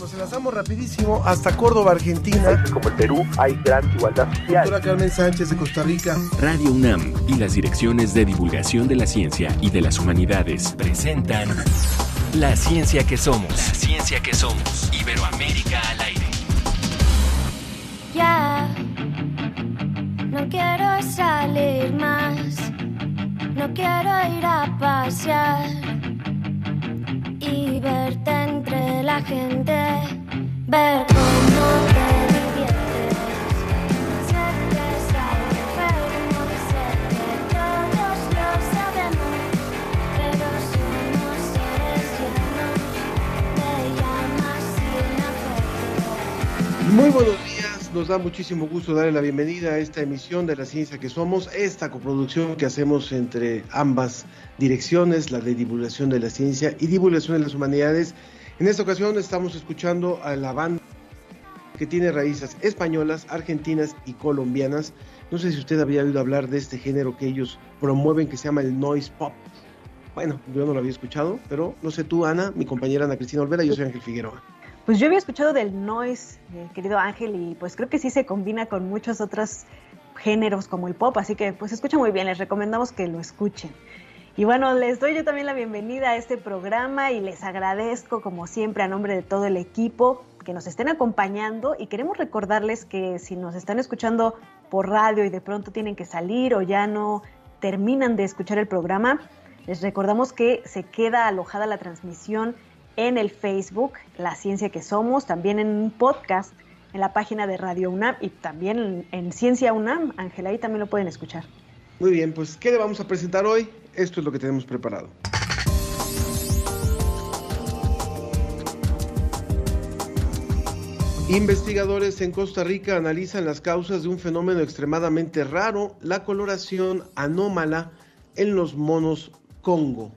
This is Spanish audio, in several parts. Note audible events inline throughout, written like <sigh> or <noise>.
Nos enlazamos rapidísimo hasta Córdoba, Argentina. Como el Perú hay gran igualdad social. Doctora Carmen Sánchez de Costa Rica. Radio UNAM y las direcciones de divulgación de la ciencia y de las humanidades presentan La ciencia que somos. La ciencia que somos. Iberoamérica al aire. Ya no quiero salir más. No quiero ir a pasear verte entre la gente, ver cómo te diviertes. Es algo enfermo, sé que todos lo sabemos, pero somos seres llenos, te llamas sin afecto. Muy buenos nos da muchísimo gusto darle la bienvenida a esta emisión de La Ciencia que Somos, esta coproducción que hacemos entre ambas direcciones, la de divulgación de la ciencia y divulgación de las humanidades. En esta ocasión estamos escuchando a la banda que tiene raíces españolas, argentinas y colombianas. No sé si usted había oído hablar de este género que ellos promueven que se llama el noise pop. Bueno, yo no lo había escuchado, pero no sé tú, Ana, mi compañera Ana Cristina Olvera, yo soy Ángel Figueroa. Pues yo había escuchado del noise, eh, querido Ángel, y pues creo que sí se combina con muchos otros géneros como el pop, así que pues escucha muy bien, les recomendamos que lo escuchen. Y bueno, les doy yo también la bienvenida a este programa y les agradezco como siempre a nombre de todo el equipo que nos estén acompañando y queremos recordarles que si nos están escuchando por radio y de pronto tienen que salir o ya no terminan de escuchar el programa, les recordamos que se queda alojada la transmisión en el Facebook, La Ciencia que Somos, también en un podcast en la página de Radio UNAM y también en, en Ciencia UNAM. Ángela, ahí también lo pueden escuchar. Muy bien, pues ¿qué le vamos a presentar hoy? Esto es lo que tenemos preparado. Investigadores en Costa Rica analizan las causas de un fenómeno extremadamente raro, la coloración anómala en los monos Congo.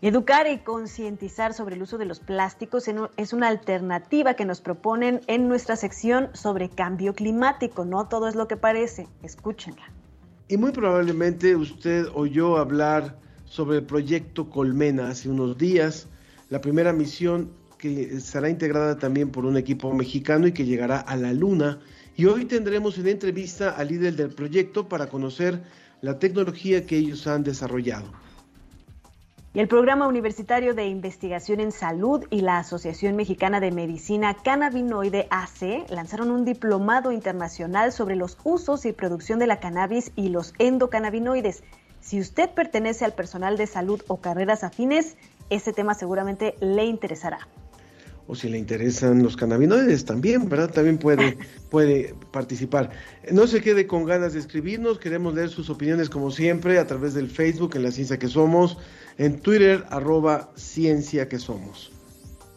Educar y concientizar sobre el uso de los plásticos es una alternativa que nos proponen en nuestra sección sobre cambio climático. No todo es lo que parece. Escúchenla. Y muy probablemente usted oyó hablar sobre el proyecto Colmena hace unos días, la primera misión que será integrada también por un equipo mexicano y que llegará a la Luna. Y hoy tendremos una entrevista al líder del proyecto para conocer la tecnología que ellos han desarrollado. Y el Programa Universitario de Investigación en Salud y la Asociación Mexicana de Medicina Cannabinoide AC lanzaron un diplomado internacional sobre los usos y producción de la cannabis y los endocannabinoides. Si usted pertenece al personal de salud o carreras afines, ese tema seguramente le interesará o si le interesan los cannabinoides también, ¿verdad? También puede, puede participar. No se quede con ganas de escribirnos, queremos leer sus opiniones como siempre a través del Facebook en La Ciencia que Somos, en Twitter arroba Ciencia que Somos.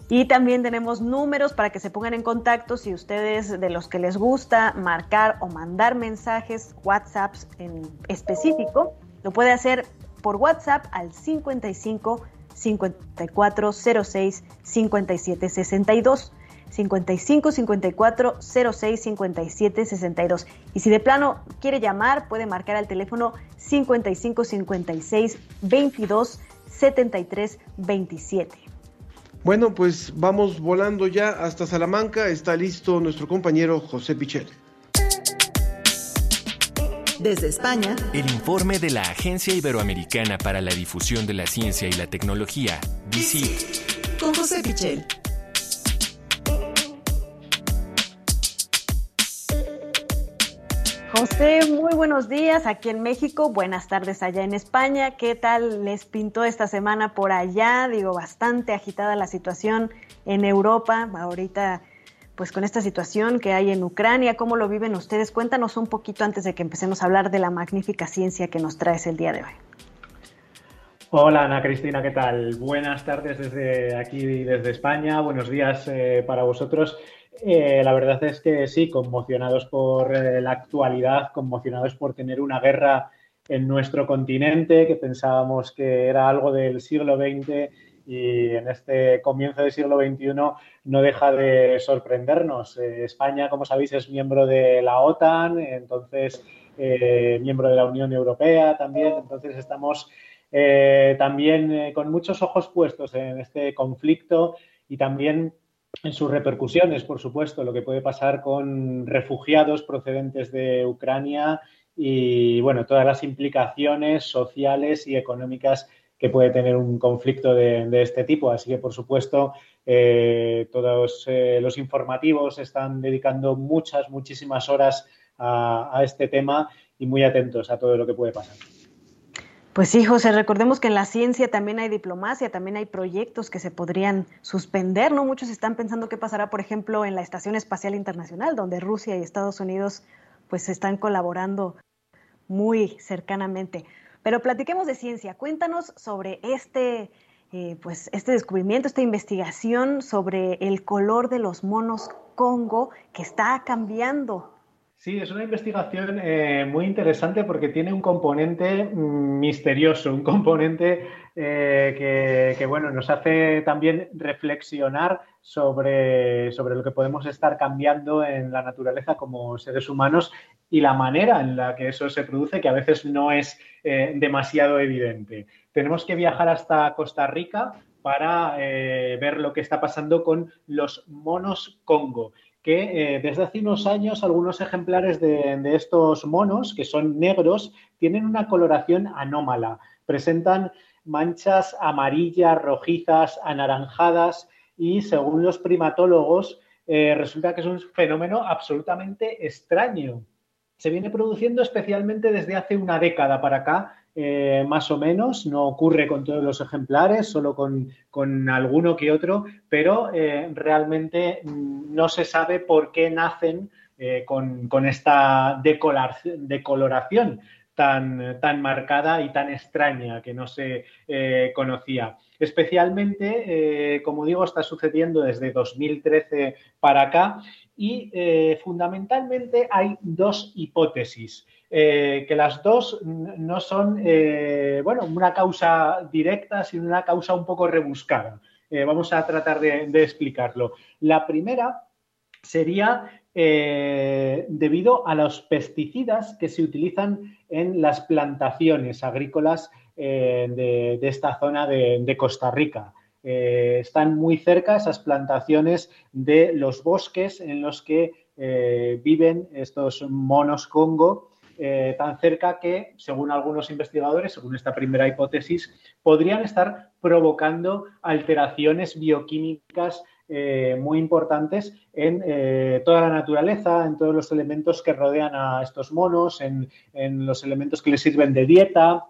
Y también tenemos números para que se pongan en contacto si ustedes de los que les gusta marcar o mandar mensajes, WhatsApps en específico, lo puede hacer por WhatsApp al 55 5406 5762. 55 54 06 57 62. Y si de plano quiere llamar, puede marcar al teléfono 55 56 22 73 27. Bueno, pues vamos volando ya hasta Salamanca. Está listo nuestro compañero José Pichel. Desde España, El informe de la Agencia Iberoamericana para la Difusión de la Ciencia y la Tecnología, DICIT. con José Pichel. José, muy buenos días aquí en México, buenas tardes allá en España. ¿Qué tal les pintó esta semana por allá? Digo, bastante agitada la situación en Europa. Ahorita, pues con esta situación que hay en Ucrania, ¿cómo lo viven ustedes? Cuéntanos un poquito antes de que empecemos a hablar de la magnífica ciencia que nos traes el día de hoy. Hola Ana Cristina, ¿qué tal? Buenas tardes desde aquí, desde España. Buenos días eh, para vosotros. Eh, la verdad es que sí, conmocionados por eh, la actualidad, conmocionados por tener una guerra en nuestro continente que pensábamos que era algo del siglo XX y en este comienzo del siglo XXI no deja de sorprendernos. Eh, España, como sabéis, es miembro de la OTAN, entonces eh, miembro de la Unión Europea también, entonces estamos eh, también eh, con muchos ojos puestos en este conflicto y también en sus repercusiones, por supuesto, lo que puede pasar con refugiados procedentes de Ucrania y, bueno, todas las implicaciones sociales y económicas que puede tener un conflicto de, este tipo. Así que, por supuesto, eh, todos eh, los informativos están dedicando muchas, muchísimas horas a, este tema y muy atentos a todo lo que puede pasar. Pues sí, José, recordemos que en la ciencia también hay diplomacia, también hay proyectos que se podrían suspender, ¿no? Muchos están pensando qué pasará, por ejemplo, en la Estación Espacial Internacional, donde Rusia y Estados Unidos pues están colaborando muy cercanamente. Pero platiquemos de ciencia. Cuéntanos sobre este, eh, pues, este descubrimiento, esta investigación sobre el color de los monos Congo que está cambiando Sí, es una investigación eh, muy interesante porque tiene un componente mm, misterioso, un componente eh, que, bueno, nos hace también reflexionar sobre, sobre, lo que podemos estar cambiando en la naturaleza como seres humanos y la manera en la que eso se produce, que a veces no es demasiado evidente. Tenemos que viajar hasta Costa Rica para ver lo que está pasando con los monos Congo que eh, desde hace unos años algunos ejemplares de, estos monos, que son negros, tienen una coloración anómala. Presentan manchas amarillas, rojizas, anaranjadas y según los primatólogos eh, resulta que es un fenómeno absolutamente extraño. Se viene produciendo especialmente desde hace una década para acá eh, más o menos, no ocurre con todos los ejemplares, solo con, alguno que otro, pero eh, realmente mm, no se sabe por qué nacen eh, con, esta decoloración tan, tan, marcada y tan extraña que no se conocía. Especialmente, como digo, está sucediendo desde 2013 para acá y fundamentalmente hay dos hipótesis. Eh, que las dos no son, eh, bueno, una causa directa, sino una causa un poco rebuscada. Eh, vamos a tratar de, explicarlo. La primera sería debido a los pesticidas que se utilizan en las plantaciones agrícolas de, esta zona de, Costa Rica. están muy cerca esas plantaciones de los bosques en los que viven estos monos Congo eh, tan cerca que, según algunos investigadores, según esta primera hipótesis, podrían estar provocando alteraciones bioquímicas eh, muy importantes en eh, toda la naturaleza, en todos los elementos que rodean a estos monos, en, los elementos que les sirven de dieta,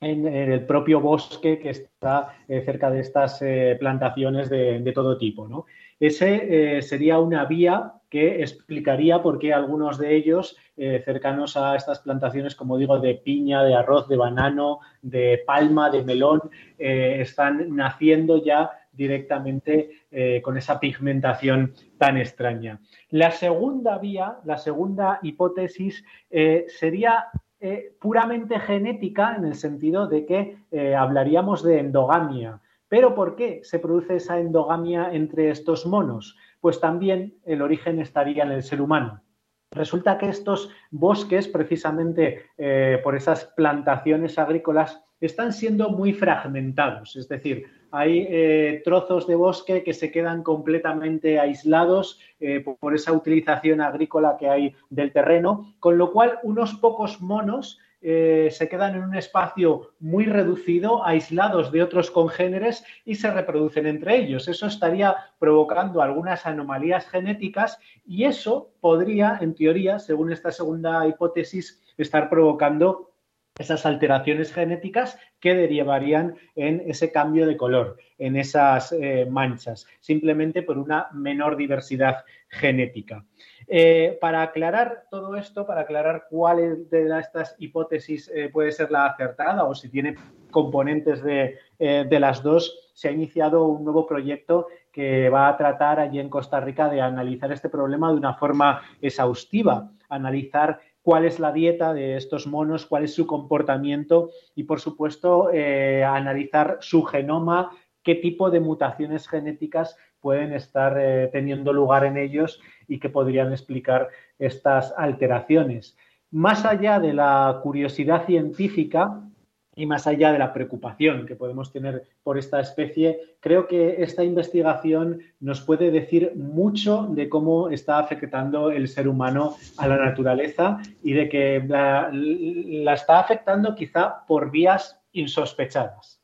en, el propio bosque que está cerca de estas plantaciones de, de, todo tipo. ¿no? Ese sería una vía que explicaría por qué algunos de ellos eh, cercanos a estas plantaciones, como digo, de piña, de arroz, de banano, de palma, de melón, eh, están naciendo ya directamente eh, con esa pigmentación tan extraña. La segunda vía, la segunda hipótesis sería puramente genética en el sentido de que hablaríamos de endogamia. ¿Pero por qué se produce esa endogamia entre estos monos? Pues también el origen estaría en el ser humano. Resulta que estos bosques, precisamente eh, por esas plantaciones agrícolas, están siendo muy fragmentados, es decir, hay eh, trozos de bosque que se quedan completamente aislados eh, por esa utilización agrícola que hay del terreno, con lo cual unos pocos monos eh, se quedan en un espacio muy reducido, aislados de otros congéneres y se reproducen entre ellos. Eso estaría provocando algunas anomalías genéticas y eso podría, en teoría, según esta segunda hipótesis, estar provocando esas alteraciones genéticas que derivarían en ese cambio de color, en esas eh, manchas, simplemente por una menor diversidad genética. Eh, para aclarar todo esto, para aclarar cuál de estas hipótesis eh, puede ser la acertada o si tiene componentes de, de, las dos, se ha iniciado un nuevo proyecto que va a tratar allí en Costa Rica de analizar este problema de una forma exhaustiva, analizar cuál es la dieta de estos monos, cuál es su comportamiento y, por supuesto, analizar su genoma, qué tipo de mutaciones genéticas pueden estar eh, teniendo lugar en ellos y que podrían explicar estas alteraciones. Más allá de la curiosidad científica, y más allá de la preocupación que podemos tener por esta especie, creo que esta investigación nos puede decir mucho de cómo está afectando el ser humano a la naturaleza y de que la, está afectando quizá por vías insospechadas.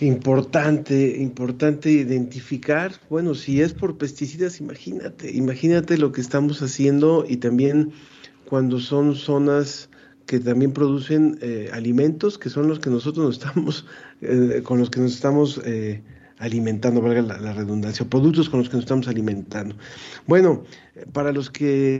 Importante, importante identificar, bueno, si es por pesticidas, imagínate, imagínate lo que estamos haciendo y también cuando son zonas que también producen eh, alimentos que son los que nosotros nos estamos, <laughs> eh, con los que nos estamos eh, alimentando, valga la, redundancia, productos con los que nos estamos alimentando. Bueno, para los que...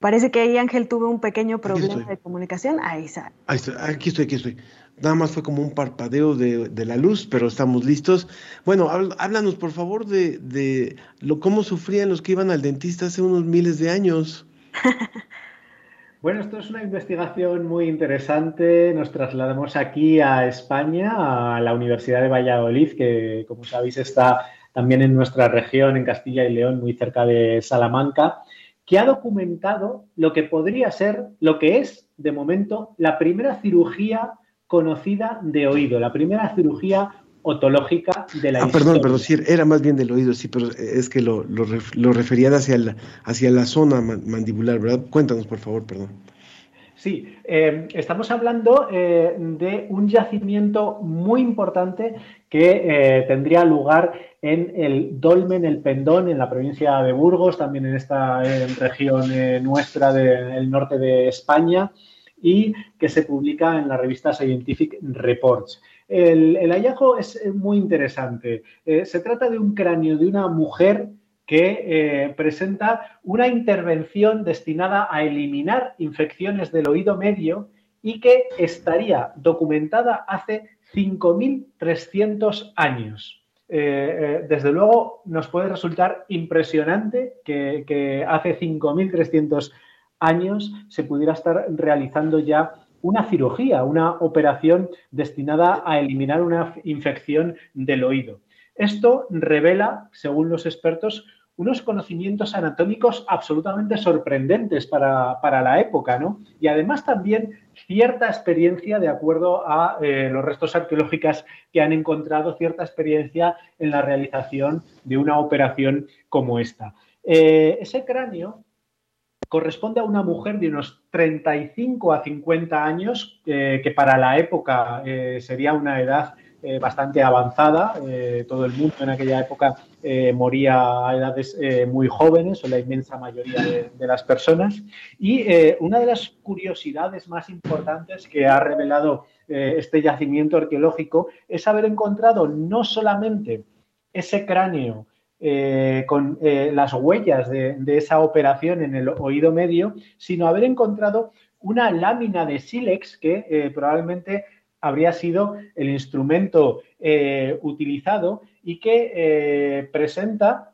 Parece que ahí Ángel tuvo un pequeño problema de comunicación. Ahí está. Ahí estoy, aquí estoy, aquí estoy. Nada más fue como un parpadeo de, de la luz, pero estamos listos. Bueno, háblanos por favor de, de lo, cómo sufrían los que iban al dentista hace unos miles de años. <laughs> Bueno, esto es una investigación muy interesante. Nos trasladamos aquí a España, a la Universidad de Valladolid, que como sabéis está también en nuestra región, en Castilla y León, muy cerca de Salamanca, que ha documentado lo que podría ser, lo que es, de momento, la primera cirugía conocida de oído, la primera cirugía otológica de la ah, Perdón, perdón, sí, era más bien del oído, sí, pero es que lo, lo, referían hacia la, hacia la zona mandibular, ¿verdad? Cuéntanos, por favor, perdón. Sí, eh, estamos hablando eh, de un yacimiento muy importante que eh, tendría lugar en el Dolmen, el Pendón, en la provincia de Burgos, también en esta región nuestra del norte de España, y que se publica en la revista Scientific Reports. El, hallazgo es muy interesante. Eh, se trata de un cráneo de una mujer que eh, presenta una intervención destinada a eliminar infecciones del oído medio y que estaría documentada hace 5.300 años. Eh, desde luego nos puede resultar impresionante que, que hace 5.300 años se pudiera estar realizando ya una cirugía, una operación destinada a eliminar una infección del oído. Esto revela, según los expertos, unos conocimientos anatómicos absolutamente sorprendentes para, la época, ¿no? Y además también cierta experiencia, de acuerdo a eh, los restos arqueológicos que han encontrado, cierta experiencia en la realización de una operación como esta. Eh, ese cráneo corresponde a una mujer de unos 35 a 50 años, eh, que para la época eh, sería una edad eh, bastante avanzada. todo el mundo en aquella época moría a edades muy jóvenes, o la inmensa mayoría de, de las personas. Y una de las curiosidades más importantes que ha revelado este yacimiento arqueológico es haber encontrado no solamente ese cráneo, eh, con eh, las huellas de, esa operación en el oído medio, sino haber encontrado una lámina de sílex que eh, probablemente habría sido el instrumento utilizado y que presenta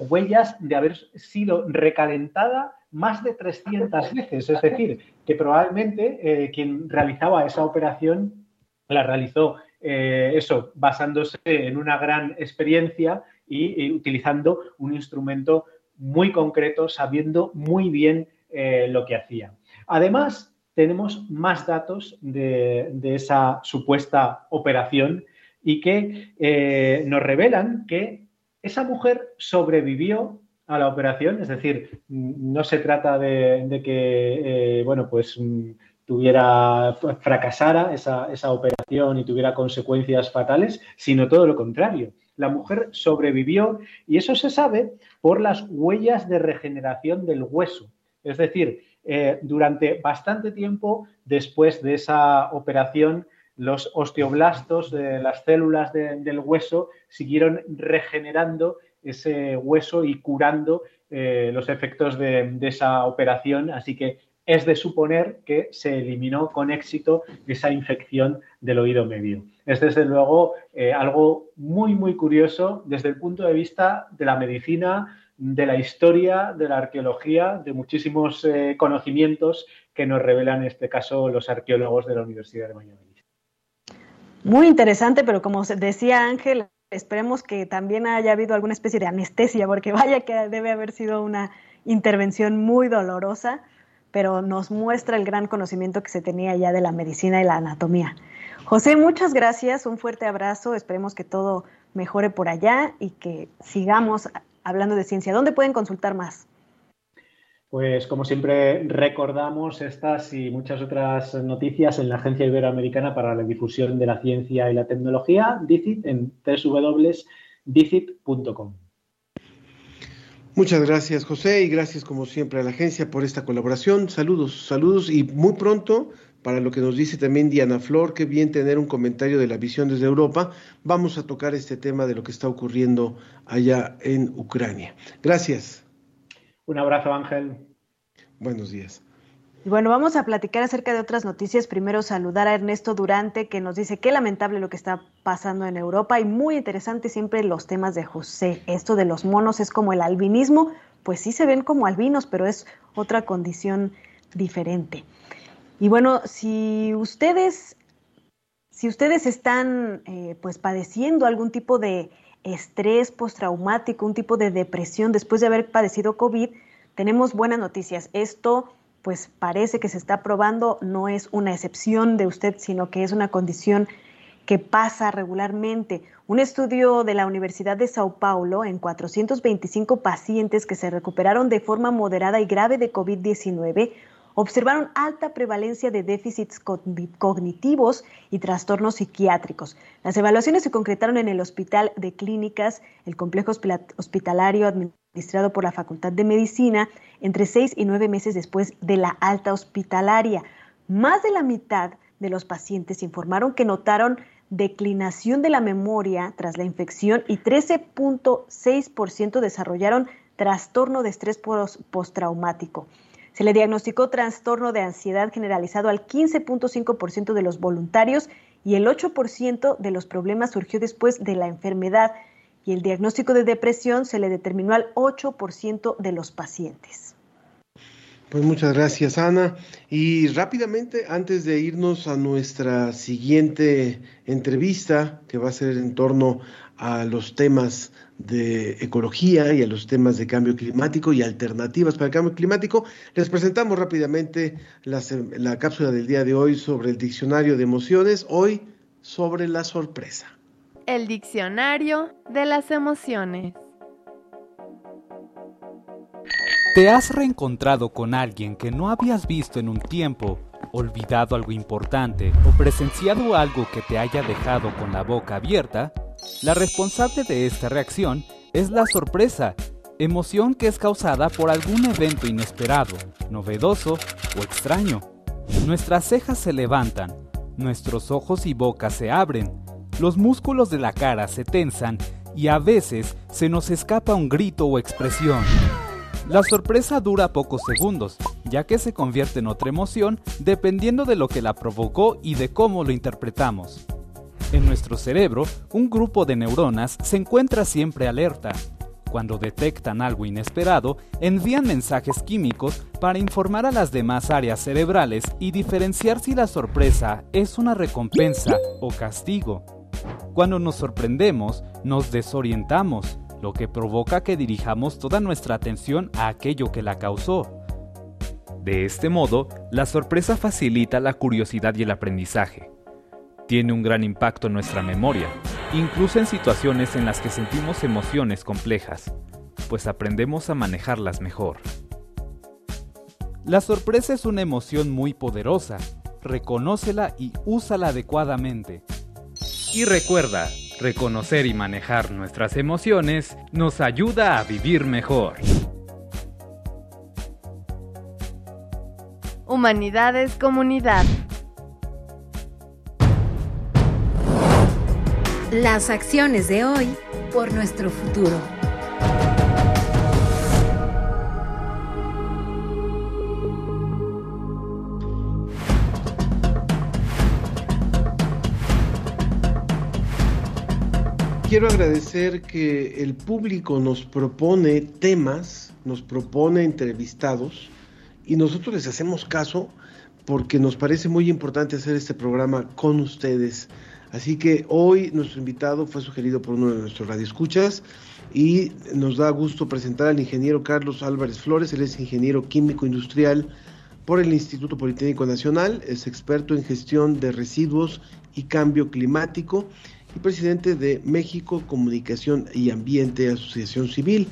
huellas de haber sido recalentada más de 300 veces. Es decir, que probablemente quien realizaba esa operación la realizó eso basándose en una gran experiencia y, utilizando un instrumento muy concreto, sabiendo muy bien eh, lo que hacía. Además, tenemos más datos de, esa supuesta operación y que eh, nos revelan que esa mujer sobrevivió a la operación, es decir, no se trata de, que, eh, bueno, pues mm, tuviera, fracasara esa, esa operación y tuviera consecuencias fatales, sino todo lo contrario la mujer sobrevivió y eso se sabe por las huellas de regeneración del hueso. Es decir, eh, durante bastante tiempo después de esa operación, los osteoblastos, de las células del hueso, siguieron regenerando ese hueso y curando eh, los efectos de, de, esa operación. Así que es de suponer que se eliminó con éxito esa infección del oído medio. Es desde luego eh, algo muy, muy curioso desde el punto de vista de la medicina, de la historia, de la arqueología, de muchísimos eh, conocimientos que nos revelan en este caso los arqueólogos de la Universidad de Valladolid. Muy interesante, pero como decía Ángel, esperemos que también haya habido alguna especie de anestesia, porque vaya que debe haber sido una intervención muy dolorosa pero nos muestra el gran conocimiento que se tenía ya de la medicina y la anatomía. José, muchas gracias, un fuerte abrazo, esperemos que todo mejore por allá y que sigamos hablando de ciencia. ¿Dónde pueden consultar más? Pues como siempre recordamos estas y muchas otras noticias en la Agencia Iberoamericana para la Difusión de la Ciencia y la Tecnología, DICIT, en www.dicit.com. Muchas gracias José y gracias como siempre a la agencia por esta colaboración. Saludos, saludos y muy pronto para lo que nos dice también Diana Flor, qué bien tener un comentario de la visión desde Europa. Vamos a tocar este tema de lo que está ocurriendo allá en Ucrania. Gracias. Un abrazo, Ángel. Buenos días. Y bueno, vamos a platicar acerca de otras noticias. Primero saludar a Ernesto Durante, que nos dice qué lamentable lo que está pasando en Europa y muy interesante siempre los temas de José. Esto de los monos es como el albinismo, pues sí se ven como albinos, pero es otra condición diferente. Y bueno, si ustedes, si ustedes están eh, pues padeciendo algún tipo de estrés postraumático, un tipo de depresión después de haber padecido COVID, tenemos buenas noticias. Esto pues parece que se está probando, no es una excepción de usted, sino que es una condición que pasa regularmente. Un estudio de la Universidad de Sao Paulo en 425 pacientes que se recuperaron de forma moderada y grave de COVID-19 observaron alta prevalencia de déficits cognitivos y trastornos psiquiátricos. Las evaluaciones se concretaron en el Hospital de Clínicas, el complejo hospitalario administrado por la Facultad de Medicina, entre seis y nueve meses después de la alta hospitalaria. Más de la mitad de los pacientes informaron que notaron declinación de la memoria tras la infección y 13.6% desarrollaron trastorno de estrés postraumático. Se le diagnosticó trastorno de ansiedad generalizado al 15.5% de los voluntarios y el 8% de los problemas surgió después de la enfermedad y el diagnóstico de depresión se le determinó al 8% de los pacientes. Pues muchas gracias, Ana. Y rápidamente, antes de irnos a nuestra siguiente entrevista, que va a ser en torno a los temas de ecología y a los temas de cambio climático y alternativas para el cambio climático, les presentamos rápidamente la, la cápsula del día de hoy sobre el diccionario de emociones, hoy sobre la sorpresa. El diccionario de las emociones. ¿Te has reencontrado con alguien que no habías visto en un tiempo, olvidado algo importante o presenciado algo que te haya dejado con la boca abierta? La responsable de esta reacción es la sorpresa, emoción que es causada por algún evento inesperado, novedoso o extraño. Nuestras cejas se levantan, nuestros ojos y boca se abren, los músculos de la cara se tensan y a veces se nos escapa un grito o expresión. La sorpresa dura pocos segundos, ya que se convierte en otra emoción dependiendo de lo que la provocó y de cómo lo interpretamos. En nuestro cerebro, un grupo de neuronas se encuentra siempre alerta. Cuando detectan algo inesperado, envían mensajes químicos para informar a las demás áreas cerebrales y diferenciar si la sorpresa es una recompensa o castigo. Cuando nos sorprendemos, nos desorientamos, lo que provoca que dirijamos toda nuestra atención a aquello que la causó. De este modo, la sorpresa facilita la curiosidad y el aprendizaje tiene un gran impacto en nuestra memoria, incluso en situaciones en las que sentimos emociones complejas, pues aprendemos a manejarlas mejor. La sorpresa es una emoción muy poderosa, reconócela y úsala adecuadamente. Y recuerda, reconocer y manejar nuestras emociones nos ayuda a vivir mejor. Humanidades Comunidad. Las acciones de hoy por nuestro futuro. Quiero agradecer que el público nos propone temas, nos propone entrevistados y nosotros les hacemos caso porque nos parece muy importante hacer este programa con ustedes. Así que hoy nuestro invitado fue sugerido por uno de nuestros radioescuchas y nos da gusto presentar al ingeniero Carlos Álvarez Flores, él es ingeniero químico industrial por el Instituto Politécnico Nacional, es experto en gestión de residuos y cambio climático y presidente de México Comunicación y Ambiente Asociación Civil.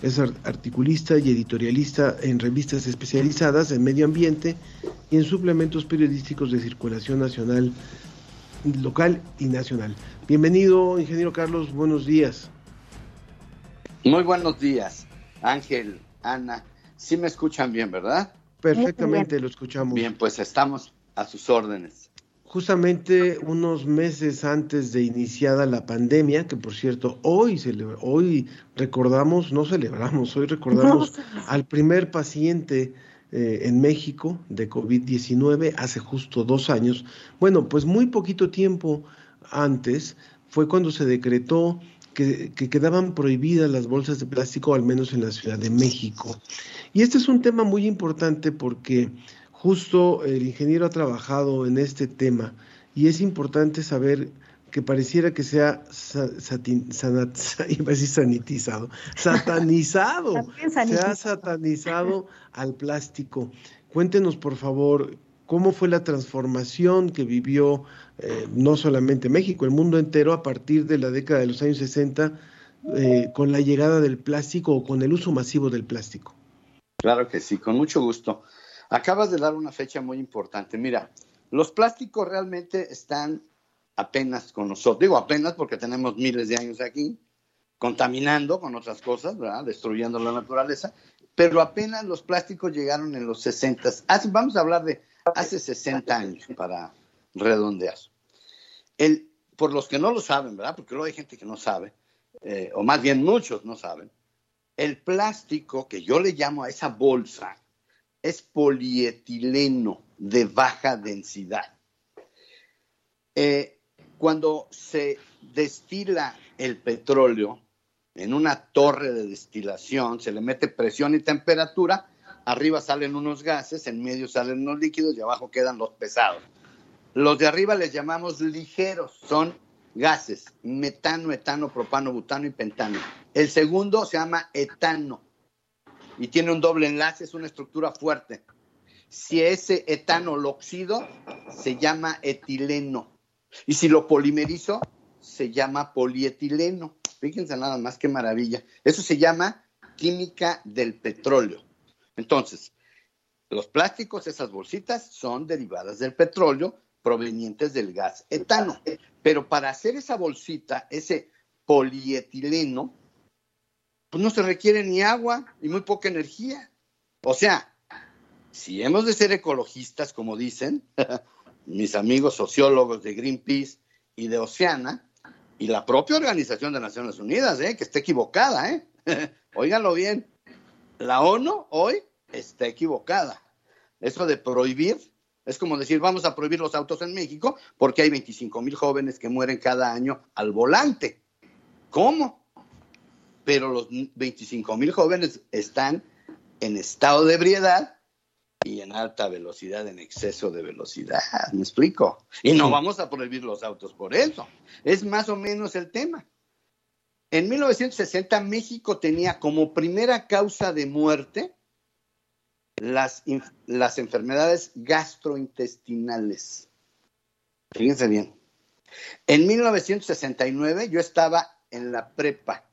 Es articulista y editorialista en revistas especializadas en medio ambiente y en suplementos periodísticos de circulación nacional, local y nacional. Bienvenido, ingeniero Carlos, buenos días. Muy buenos días, Ángel, Ana. Sí me escuchan bien, ¿verdad? Perfectamente lo escuchamos. Bien, pues estamos a sus órdenes. Justamente unos meses antes de iniciada la pandemia, que por cierto hoy hoy recordamos, no celebramos, hoy recordamos <laughs> al primer paciente eh, en México de COVID-19 hace justo dos años. Bueno, pues muy poquito tiempo antes fue cuando se decretó que, quedaban prohibidas las bolsas de plástico, al menos en la Ciudad de México. Y este es un tema muy importante porque justo el ingeniero ha trabajado en este tema y es importante saber que pareciera que sea <laughs> sanitizado, satanizado, <laughs> se ha satanizado al plástico. Cuéntenos, por favor, cómo fue la transformación que vivió eh, no solamente México, el mundo entero a partir de la década de los años 60 eh, con la llegada del plástico o con el uso masivo del plástico. Claro que sí, con mucho gusto. Acabas de dar una fecha muy importante. Mira, los plásticos realmente están apenas con nosotros. Digo apenas porque tenemos miles de años aquí, contaminando con otras cosas, ¿verdad? destruyendo la naturaleza, pero apenas los plásticos llegaron en los 60. vamos a hablar de hace 60 años para redondear. El, por los que no lo saben, ¿verdad? Porque luego hay gente que no sabe, eh, o más bien muchos no saben, el plástico que yo le llamo a esa bolsa es polietileno de baja densidad. Eh, cuando se destila el petróleo en una torre de destilación, se le mete presión y temperatura, arriba salen unos gases, en medio salen unos líquidos y abajo quedan los pesados. Los de arriba les llamamos ligeros, son gases, metano, etano, propano, butano y pentano. El segundo se llama etano y tiene un doble enlace, es una estructura fuerte. Si ese etano lo oxido, se llama etileno. Y si lo polimerizo, se llama polietileno. Fíjense nada más qué maravilla. Eso se llama química del petróleo. Entonces, los plásticos, esas bolsitas, son derivadas del petróleo provenientes del gas etano. Pero para hacer esa bolsita, ese polietileno, pues no se requiere ni agua y muy poca energía. O sea, si hemos de ser ecologistas, como dicen <laughs> mis amigos sociólogos de Greenpeace y de Oceana, y la propia Organización de Naciones Unidas, ¿eh? que está equivocada, ¿eh? <laughs> óiganlo bien, la ONU hoy está equivocada. Eso de prohibir es como decir, vamos a prohibir los autos en México porque hay 25 mil jóvenes que mueren cada año al volante. ¿Cómo? Pero los 25 mil jóvenes están en estado de ebriedad y en alta velocidad, en exceso de velocidad. ¿Me explico? Y no vamos a prohibir los autos por eso. Es más o menos el tema. En 1960 México tenía como primera causa de muerte las, las enfermedades gastrointestinales. Fíjense bien. En 1969 yo estaba en la prepa,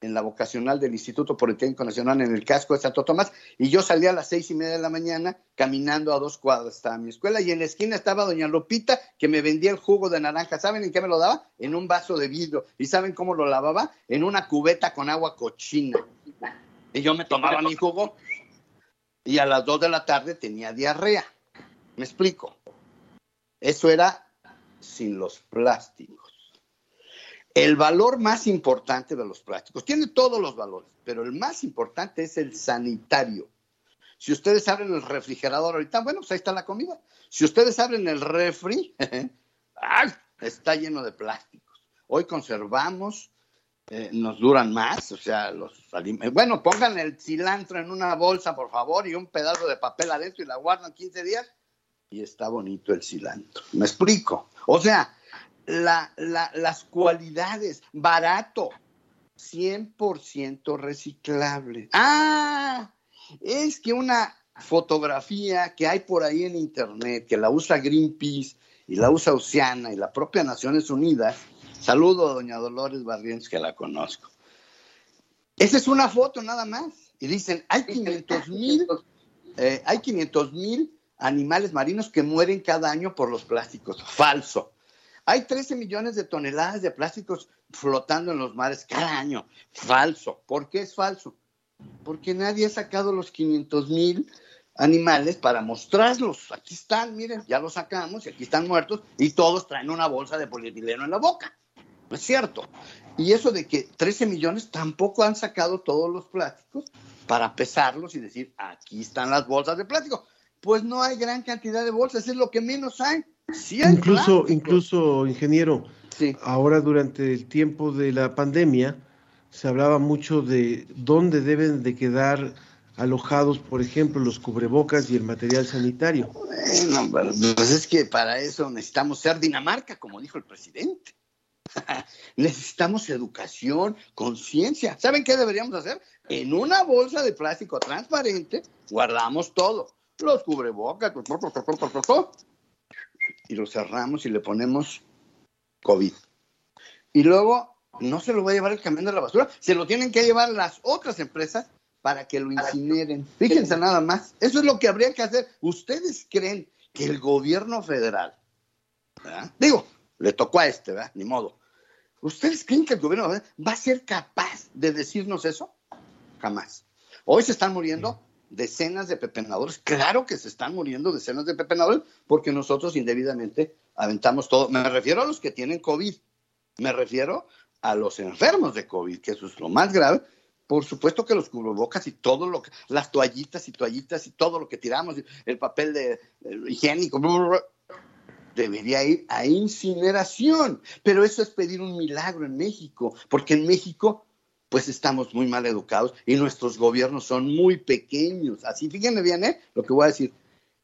en la vocacional del Instituto Politécnico Nacional en el casco de Santo Tomás, y yo salía a las seis y media de la mañana caminando a dos cuadras hasta mi escuela, y en la esquina estaba doña Lupita que me vendía el jugo de naranja. ¿Saben en qué me lo daba? En un vaso de vidrio. ¿Y saben cómo lo lavaba? En una cubeta con agua cochina. Y yo me tomaba mi jugo y a las 2 de la tarde tenía diarrea. ¿Me explico? Eso era sin los plásticos. El valor más importante de los plásticos, tiene todos los valores, pero el más importante es el sanitario. Si ustedes abren el refrigerador ahorita, bueno, pues ahí está la comida. Si ustedes abren el refri, <laughs> está lleno de plásticos. Hoy conservamos eh, nos duran más, o sea, los alimentos. Bueno, pongan el cilantro en una bolsa, por favor, y un pedazo de papel adentro y la guardan 15 días y está bonito el cilantro. ¿Me explico? O sea, las cualidades, barato, 100% reciclable. Ah, es que una fotografía que hay por ahí en internet, que la usa Greenpeace y la usa Oceana y la propia Naciones Unidas, saludo a doña Dolores Barrientos que la conozco. Esa es una foto nada más. Y dicen, hay 500 mil eh, hay 500 mil animales marinos que mueren cada año por los plásticos. Falso. Hay 13 millones de toneladas de plásticos flotando en los mares cada año. Falso. ¿Por qué es falso? Porque nadie ha sacado los 500 mil animales para mostrarlos. Aquí están, miren, ya los sacamos y aquí están muertos y todos traen una bolsa de polietileno en la boca. No es cierto. Y eso de que 13 millones tampoco han sacado todos los plásticos para pesarlos y decir, aquí están las bolsas de plástico. Pues no hay gran cantidad de bolsas, es lo que menos hay. Incluso, incluso, ingeniero, ahora durante el tiempo de la pandemia se hablaba mucho de dónde deben de quedar alojados, por ejemplo, los cubrebocas y el material sanitario. Bueno, pues es que para eso necesitamos ser Dinamarca, como dijo el presidente. Necesitamos educación, conciencia. ¿Saben qué deberíamos hacer? En una bolsa de plástico transparente guardamos todo. Los cubrebocas, y lo cerramos y le ponemos COVID. Y luego no se lo va a llevar el camión de la basura, se lo tienen que llevar las otras empresas para que lo incineren. Fíjense nada más, eso es lo que habría que hacer. ¿Ustedes creen que el gobierno federal, digo, le tocó a este, ¿verdad? Ni modo. ¿Ustedes creen que el gobierno va a ser capaz de decirnos eso? Jamás. Hoy se están muriendo decenas de pepenadores. Claro que se están muriendo decenas de pepenadores porque nosotros indebidamente aventamos todo. Me refiero a los que tienen COVID. Me refiero a los enfermos de COVID, que eso es lo más grave. Por supuesto que los cubrebocas y todo lo que, las toallitas y toallitas y todo lo que tiramos, el papel de, higiénico, debería ir a incineración. Pero eso es pedir un milagro en México, porque en México pues estamos muy mal educados y nuestros gobiernos son muy pequeños. Así, fíjense bien, ¿eh? Lo que voy a decir.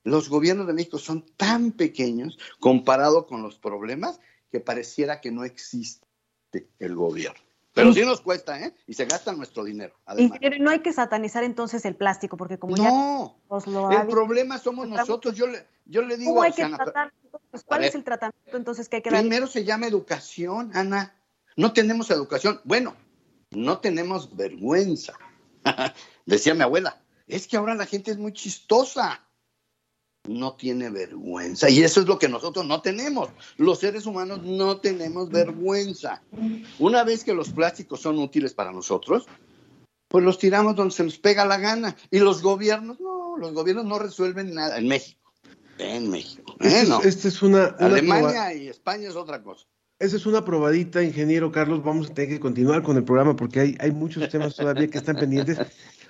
Los gobiernos de México son tan pequeños comparado con los problemas que pareciera que no existe el gobierno. Pero sí nos cuesta, ¿eh? Y se gasta nuestro dinero. Además. no hay que satanizar entonces el plástico, porque como no, ya el problema somos nosotros. Yo le, yo le digo hay que tratar? ¿Cuál es el tratamiento entonces que hay que dar? Primero se llama educación, Ana. No tenemos educación. Bueno, no tenemos vergüenza. <laughs> Decía mi abuela, es que ahora la gente es muy chistosa. No tiene vergüenza. Y eso es lo que nosotros no tenemos. Los seres humanos no tenemos vergüenza. Una vez que los plásticos son útiles para nosotros, pues los tiramos donde se nos pega la gana. Y los gobiernos, no, los gobiernos no resuelven nada. En México. En México. ¿eh? Esta es, una, Alemania y España es otra cosa. Esa es una probadita, ingeniero Carlos. Vamos a tener que continuar con el programa porque hay, hay muchos temas todavía que están pendientes.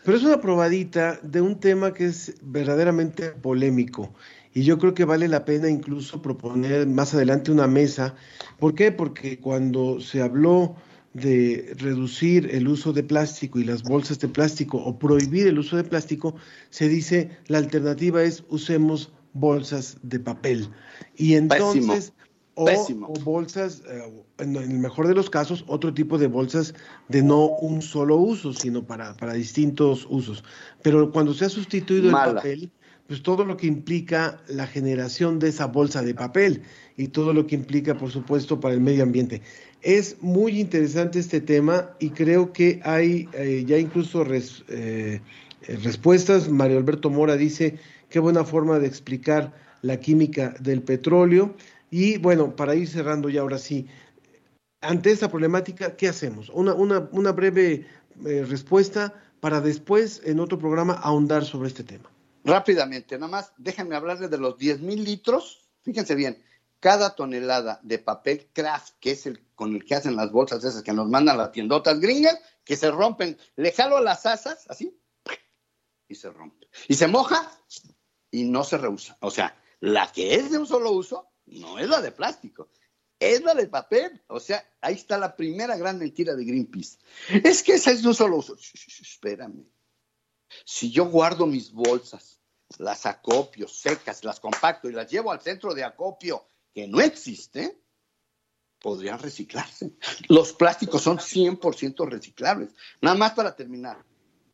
Pero es una probadita de un tema que es verdaderamente polémico. Y yo creo que vale la pena incluso proponer más adelante una mesa. ¿Por qué? Porque cuando se habló de reducir el uso de plástico y las bolsas de plástico o prohibir el uso de plástico, se dice la alternativa es usemos bolsas de papel. Y entonces o, bolsas, eh, en el mejor de los casos, otro tipo de bolsas de no un solo uso, sino para, para distintos usos. Pero cuando se ha sustituido el papel, pues todo lo que implica la generación de esa bolsa de papel y todo lo que implica, por supuesto, para el medio ambiente. Es muy interesante este tema y creo que hay eh, ya incluso eh, respuestas. Mario Alberto Mora dice, qué buena forma de explicar la química del petróleo. Y bueno, para ir cerrando ya ahora sí, ante esta problemática, ¿qué hacemos? Una, una, una breve eh, respuesta para después en otro programa ahondar sobre este tema. Rápidamente, nada más déjenme hablarles de los 10 mil litros. Fíjense bien, cada tonelada de papel craft, que es el con el que hacen las bolsas esas que nos mandan las tiendotas gringas, que se rompen, le jalo las asas, así, y se rompe. Y se moja y no se reusa. O sea, la que es de un solo uso no es la de plástico, es la de papel. O sea, ahí está la primera gran mentira de Greenpeace. Es que esa es un solo uso. espérame. Si yo guardo mis bolsas, las acopio secas, las compacto y las llevo al centro de acopio que no existe, podrían reciclarse. Los plásticos son 100% reciclables. Nada más para terminar.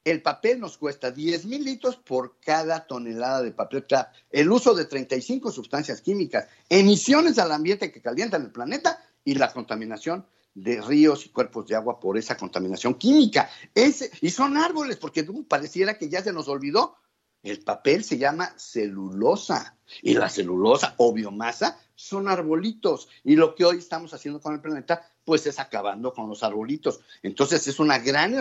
El papel nos cuesta 10 mil litros por cada tonelada de papel. El uso de 35 sustancias químicas, emisiones al ambiente que calientan el planeta y la contaminación de ríos y cuerpos de agua por esa contaminación química. Ese, y son árboles, porque pareciera que ya se nos olvidó. El papel se llama celulosa y la celulosa o biomasa son arbolitos. Y lo que hoy estamos haciendo con el planeta, pues es acabando con los arbolitos. Entonces es una gran...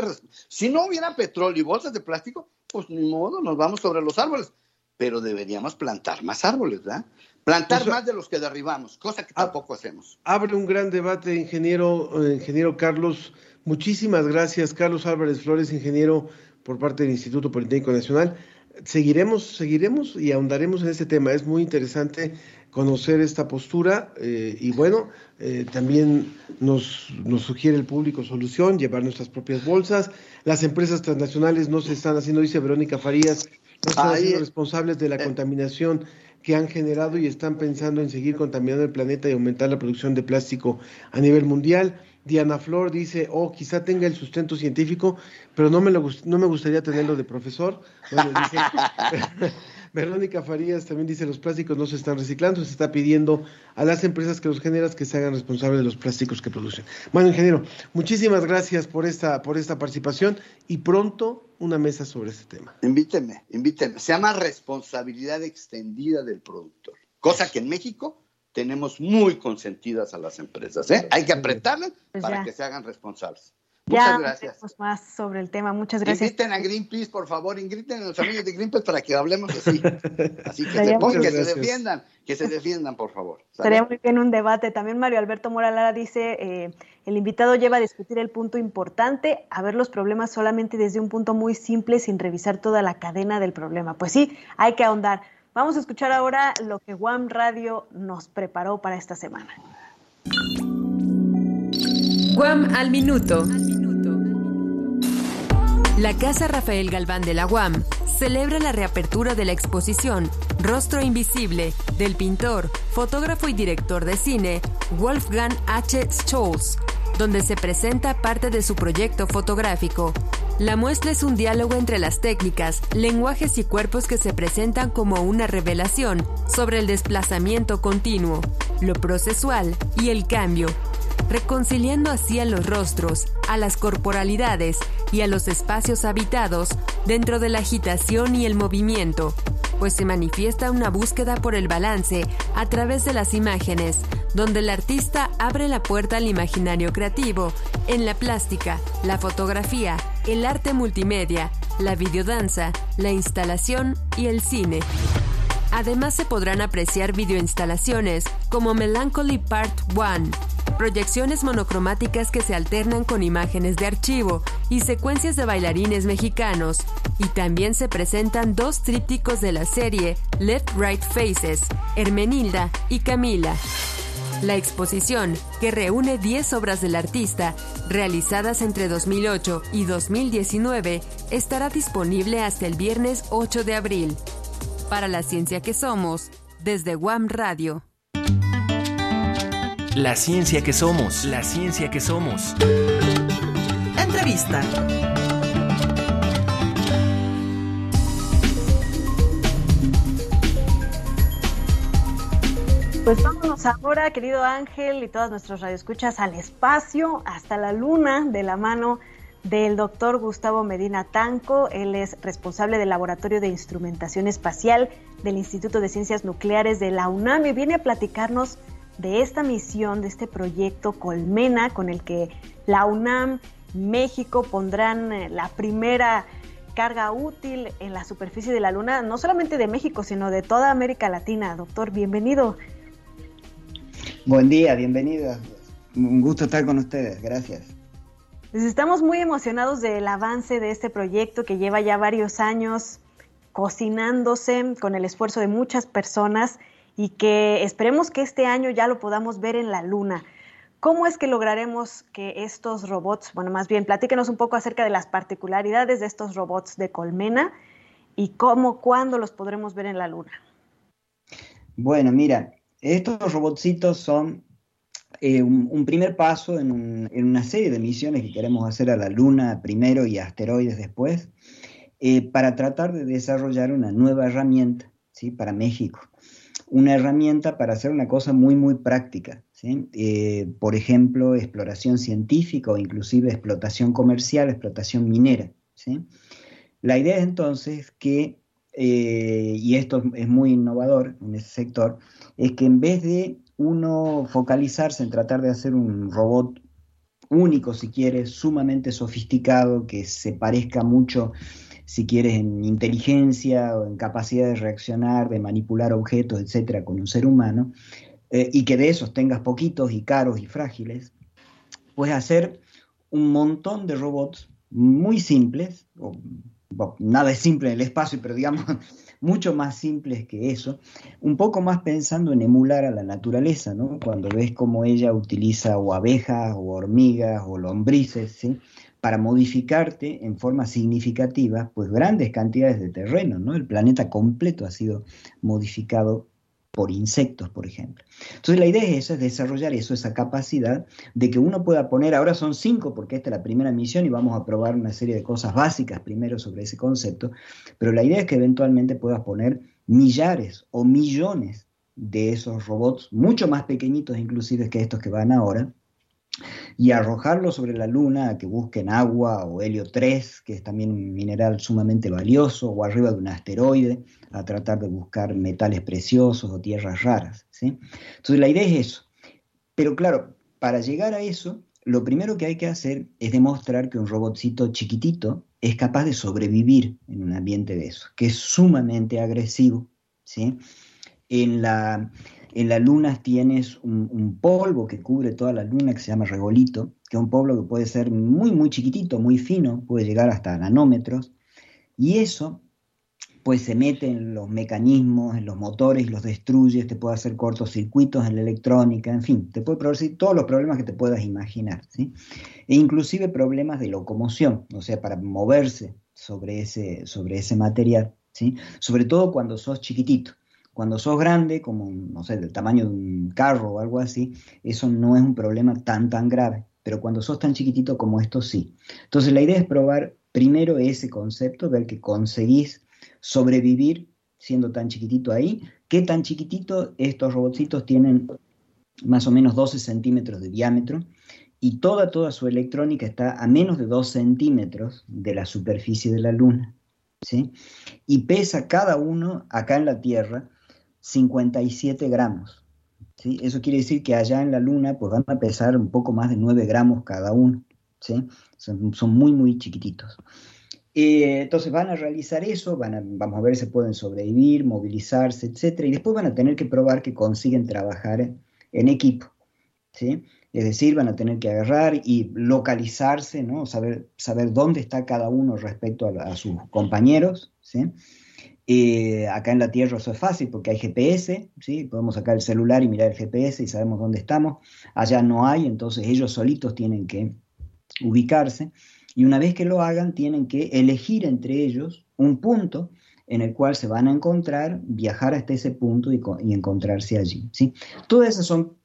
Si no hubiera petróleo y bolsas de plástico, pues ni modo, nos vamos sobre los árboles. Pero deberíamos plantar más árboles, ¿verdad? Plantar más de los que derribamos, cosa que tampoco hacemos. Abre un gran debate, ingeniero, eh, ingeniero Carlos. Muchísimas gracias, Carlos Álvarez Flores, ingeniero por parte del Instituto Politécnico Nacional. Seguiremos, seguiremos y ahondaremos en este tema. Es muy interesante conocer esta postura eh, y bueno, eh, también nos, nos sugiere el público solución, llevar nuestras propias bolsas. Las empresas transnacionales no se están haciendo, dice Verónica Farías, no están Ahí, siendo responsables de la eh. contaminación que han generado y están pensando en seguir contaminando el planeta y aumentar la producción de plástico a nivel mundial. Diana Flor dice, oh, quizá tenga el sustento científico, pero no me, lo, no me gustaría tenerlo de profesor. Bueno, dice- <laughs> Verónica Farías también dice, los plásticos no se están reciclando, se está pidiendo a las empresas que los generan que se hagan responsables de los plásticos que producen. Bueno, ingeniero, muchísimas gracias por esta, por esta participación y pronto una mesa sobre este tema. Invíteme, invíteme. Se llama responsabilidad extendida del productor, cosa que en México tenemos muy consentidas a las empresas. ¿eh? Hay que apretarlas Pues para ya. que se hagan responsables. Ya Muchas gracias. hablaremos más sobre el tema. Muchas gracias. Inviten a Greenpeace, por favor, inviten a los amigos de Greenpeace para que hablemos así. <laughs> Así que, se, pongan, muy que bien. se defiendan, que se defiendan, por favor. ¿sale? Estaría muy bien un debate. También Mario Alberto Mora Lara dice, eh, el invitado lleva a discutir el punto importante, a ver los problemas solamente desde un punto muy simple sin revisar toda la cadena del problema. Pues sí, hay que ahondar. Vamos a escuchar ahora lo que Guam Radio nos preparó para esta semana. Guam al minuto. La Casa Rafael Galván de la UAM celebra la reapertura de la exposición Rostro Invisible del pintor, fotógrafo y director de cine Wolfgang H. Scholz, donde se presenta parte de su proyecto fotográfico. La muestra es un diálogo entre las técnicas, lenguajes y cuerpos que se presentan como una revelación sobre el desplazamiento continuo, lo procesual y el cambio, reconciliando así a los rostros, a las corporalidades y a los espacios habitados dentro de la agitación y el movimiento, pues se manifiesta una búsqueda por el balance a través de las imágenes, donde el artista abre la puerta al imaginario creativo, en la plástica, la fotografía, el arte multimedia, la videodanza, la instalación y el cine. Además se podrán apreciar videoinstalaciones como Melancholy Part 1, proyecciones monocromáticas que se alternan con imágenes de archivo y secuencias de bailarines mexicanos, y también se presentan dos trípticos de la serie Left Right Faces, Hermenilda y Camila. La exposición, que reúne 10 obras del artista, realizadas entre 2008 y 2019, estará disponible hasta el viernes 8 de abril. Para la ciencia que somos, desde Guam Radio. La ciencia que somos, la ciencia que somos. Entrevista. Pues vámonos ahora, querido Ángel y todas nuestras radioescuchas, al espacio, hasta la luna, de la mano del doctor Gustavo Medina Tanco. Él es responsable del Laboratorio de Instrumentación Espacial del Instituto de Ciencias Nucleares de la UNAM y viene a platicarnos de esta misión, de este proyecto Colmena, con el que la UNAM, México pondrán eh, la primera carga útil en la superficie de la Luna, no solamente de México, sino de toda América Latina. Doctor, bienvenido. Buen día, bienvenido. Un gusto estar con ustedes, gracias. Pues estamos muy emocionados del avance de este proyecto que lleva ya varios años cocinándose con el esfuerzo de muchas personas y que esperemos que este año ya lo podamos ver en la Luna. ¿Cómo es que lograremos que estos robots, bueno, más bien, platíquenos un poco acerca de las particularidades de estos robots de colmena y cómo, cuándo los podremos ver en la Luna? Bueno, mira, estos robotcitos son eh, un, primer paso en, una serie de misiones que queremos hacer a la Luna primero y a asteroides después, eh, para tratar de desarrollar una nueva herramienta ¿sí? para México. Una herramienta para hacer una cosa muy, muy práctica. Eh, por ejemplo, exploración científica o inclusive explotación comercial, explotación minera. La idea es entonces que, eh, y esto es muy innovador en ese sector, es que en vez de uno focalizarse en tratar de hacer un robot único, si quieres, sumamente sofisticado, que se parezca mucho, si quieres, en inteligencia o en capacidad de reaccionar, de manipular objetos, etcétera, con un ser humano, eh, y que de esos tengas poquitos y caros y frágiles, puedes hacer un montón de robots muy simples, o, nada es simple en el espacio, pero digamos <laughs> mucho más simples que eso, un poco más pensando en emular a la naturaleza, ¿no? Cuando ves cómo ella utiliza o abejas o hormigas o lombrices, ¿sí? Para modificarte en forma significativa, pues grandes cantidades de terreno, ¿no? El planeta completo ha sido modificado por insectos, por ejemplo. Entonces la idea es es desarrollar eso, esa capacidad de que uno pueda poner, ahora son cinco porque esta es la primera misión y vamos a probar una serie de cosas básicas primero sobre ese concepto, pero la idea es que eventualmente puedas poner millares o millones de esos robots, mucho más pequeñitos inclusive que estos que van ahora, y arrojarlos sobre la Luna a que busquen agua o helio 3, que es también un mineral sumamente valioso, o arriba de un asteroide, a tratar de buscar metales preciosos o tierras raras. Entonces la idea es eso. Pero claro, para llegar a eso, lo primero que hay que hacer es demostrar que un robotcito chiquitito es capaz de sobrevivir en un ambiente de eso, que es sumamente agresivo. ¿sí? En la, en la luna tienes un, un, polvo que cubre toda la luna que se llama regolito, que es un polvo que puede ser muy, muy chiquitito, muy fino, puede llegar hasta nanómetros, y eso pues se mete en los mecanismos, en los motores, los destruye, te puede hacer cortocircuitos en la electrónica, en fin, te puede producir todos los problemas que te puedas imaginar, ¿sí? E inclusive problemas de locomoción, o sea, para moverse sobre ese, sobre ese material, ¿sí? Sobre todo cuando sos chiquitito. Cuando sos grande, como, no sé, del tamaño de un carro o algo así, eso no es un problema tan, tan grave. Pero cuando sos tan chiquitito como esto, sí. Entonces la idea es probar primero ese concepto, ver que conseguís sobrevivir siendo tan chiquitito ahí. ¿Qué tan chiquitito? Estos robotcitos tienen más o menos 12 centímetros de diámetro y toda, toda su electrónica está a menos de 2 centímetros de la superficie de la Luna. ¿sí? Y pesa cada uno acá en la Tierra 57 gramos. ¿sí? Eso quiere decir que allá en la Luna pues van a pesar un poco más de 9 gramos cada uno. ¿sí? Son, son muy, muy chiquititos. Eh, entonces van a realizar eso, van a, vamos a ver si pueden sobrevivir, movilizarse, etcétera, y después van a tener que probar que consiguen trabajar en equipo, ¿sí? Es decir, van a tener que agarrar y localizarse, ¿no? Saber, saber dónde está cada uno respecto a, a sus compañeros, ¿sí? Eh, acá en la Tierra eso es fácil porque hay GPS, ¿sí? Podemos sacar el celular y mirar el GPS y sabemos dónde estamos. Allá no hay, entonces ellos solitos tienen que ubicarse y una vez que lo hagan tienen que elegir entre ellos un punto en el cual se van a encontrar, viajar hasta ese punto y, y encontrarse allí. ¿sí? Todas esas son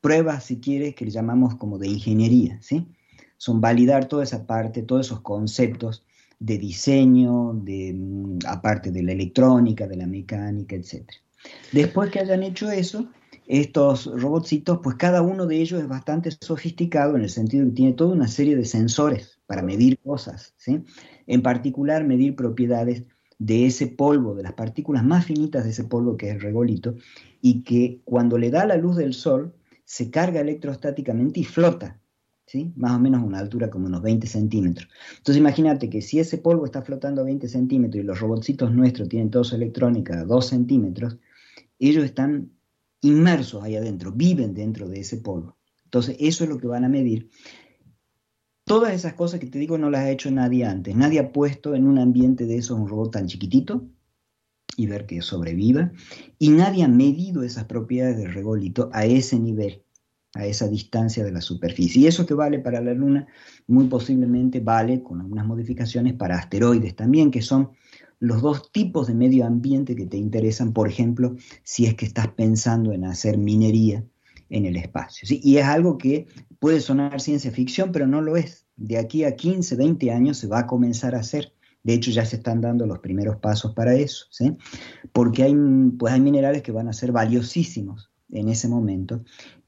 pruebas, si quieres, que le llamamos como de ingeniería. ¿sí? Son validar toda esa parte, todos esos conceptos de diseño, de, aparte de la electrónica, de la mecánica, etc. Después que hayan hecho eso, estos robotcitos, pues cada uno de ellos es bastante sofisticado en el sentido que tiene toda una serie de sensores para medir cosas, ¿sí? En particular, medir propiedades de ese polvo, de las partículas más finitas de ese polvo que es el regolito, y que cuando le da la luz del sol se carga electrostáticamente y flota, ¿sí? Más o menos una altura como unos 20 centímetros. Entonces imagínate que si ese polvo está flotando a 20 centímetros y los robotcitos nuestros tienen toda su electrónica a 2 centímetros, ellos están inmersos ahí adentro, viven dentro de ese polvo. Entonces eso es lo que van a medir Todas esas cosas que te digo no las ha hecho nadie antes. Nadie ha puesto en un ambiente de esos un robot tan chiquitito y ver que sobreviva. Y nadie ha medido esas propiedades del regolito a ese nivel, a esa distancia de la superficie. Y eso que vale para la Luna, muy posiblemente vale, con algunas modificaciones, para asteroides también, que son los dos tipos de medio ambiente que te interesan, por ejemplo, si es que estás pensando en hacer minería en el espacio. Y es algo que puede sonar ciencia ficción, pero no lo es. De aquí a 15, 20 años se va a comenzar a hacer. De hecho, ya se están dando los primeros pasos para eso, ¿sí? porque hay, pues hay minerales que van a ser valiosísimos en ese momento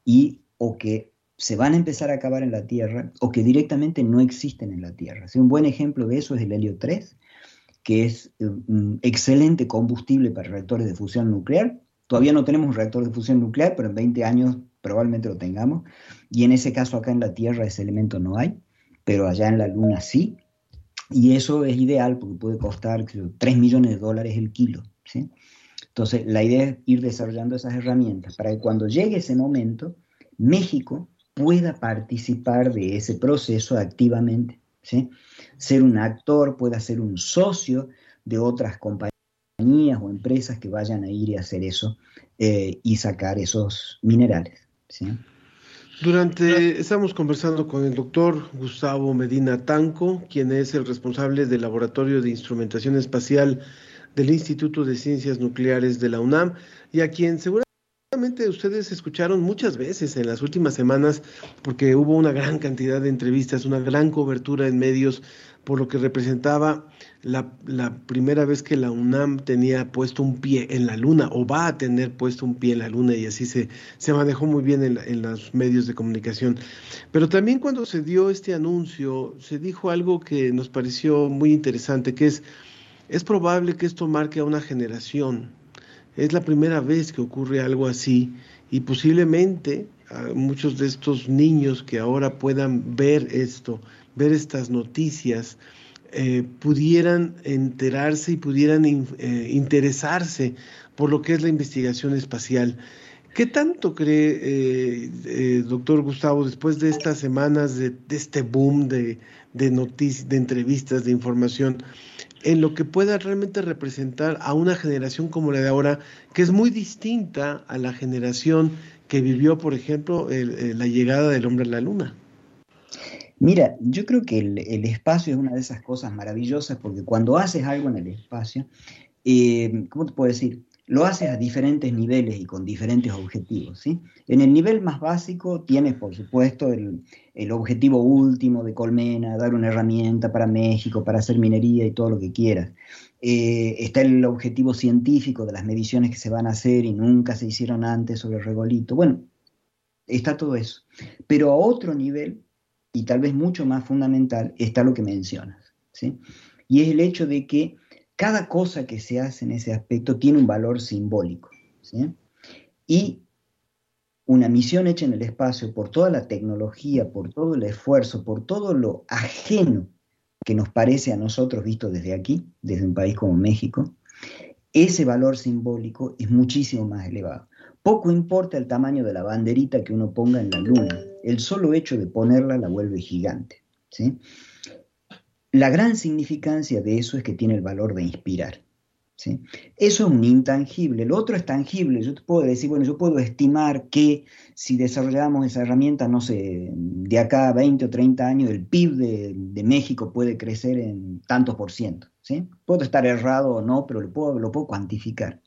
y o que se van a empezar a acabar en la Tierra o que directamente no existen en la Tierra. Un buen ejemplo de eso es el helio 3, que es un excelente combustible para reactores de fusión nuclear. Todavía no tenemos un reactor de fusión nuclear, pero en 20 años probablemente lo tengamos. Y en ese caso acá en la Tierra ese elemento no hay, pero allá en la Luna sí. Y eso es ideal porque puede costar 3 millones de dólares el kilo. ¿sí? Entonces, la idea es ir desarrollando esas herramientas para que cuando llegue ese momento, México pueda participar de ese proceso activamente. Ser un actor, pueda ser un socio de otras compañías o empresas que vayan a ir y hacer eso eh, y sacar esos minerales. Durante, estamos conversando con el doctor Gustavo Medina Tanco, quien es el responsable del Laboratorio de Instrumentación Espacial del Instituto de Ciencias Nucleares de la UNAM, y a quien seguramente ustedes escucharon muchas veces en las últimas semanas, porque hubo una gran cantidad de entrevistas, una gran cobertura en medios por lo que representaba la, primera vez que la UNAM tenía puesto un pie en la luna o va a tener puesto un pie en la luna y así se, se manejó muy bien en, en los medios de comunicación. Pero también cuando se dio este anuncio, se dijo algo que nos pareció muy interesante, que es, es probable que esto marque a una generación. Es la primera vez que ocurre algo así y posiblemente a muchos de estos niños que ahora puedan ver esto, ver estas noticias, eh, pudieran enterarse y pudieran eh, interesarse por lo que es la investigación espacial. ¿Qué tanto cree, eh, doctor Gustavo, después de estas semanas de, este boom de, de noticias, de entrevistas, de información, en lo que pueda realmente representar a una generación como la de ahora, que es muy distinta a la generación que vivió, por ejemplo, la llegada del hombre a la luna? Mira, yo creo que el, espacio es una de esas cosas maravillosas porque cuando haces algo en el espacio, eh, ¿cómo te puedo decir? Lo haces a diferentes niveles y con diferentes objetivos. ¿sí? En el nivel más básico tienes, por supuesto, el, objetivo último de Colmena, dar una herramienta para México, para hacer minería y todo lo que quieras. Eh, está el objetivo científico de las mediciones que se van a hacer y nunca se hicieron antes sobre el regolito. Bueno, está todo eso. Pero a otro nivel y tal vez mucho más fundamental, está lo que mencionas. ¿sí? Y es el hecho de que cada cosa que se hace en ese aspecto tiene un valor simbólico. ¿sí? Y una misión hecha en el espacio por toda la tecnología, por todo el esfuerzo, por todo lo ajeno que nos parece a nosotros visto desde aquí, desde un país como México, ese valor simbólico es muchísimo más elevado. Poco importa el tamaño de la banderita que uno ponga en la luna, el solo hecho de ponerla la vuelve gigante. ¿sí? La gran significancia de eso es que tiene el valor de inspirar. ¿sí? Eso es un intangible, lo otro es tangible. Yo puedo decir, bueno, yo puedo estimar que si desarrollamos esa herramienta, no sé, de acá a 20 o 30 años, el PIB de, México puede crecer en tantos por ciento. ¿sí? Puedo estar errado o no, pero lo puedo, lo puedo cuantificar.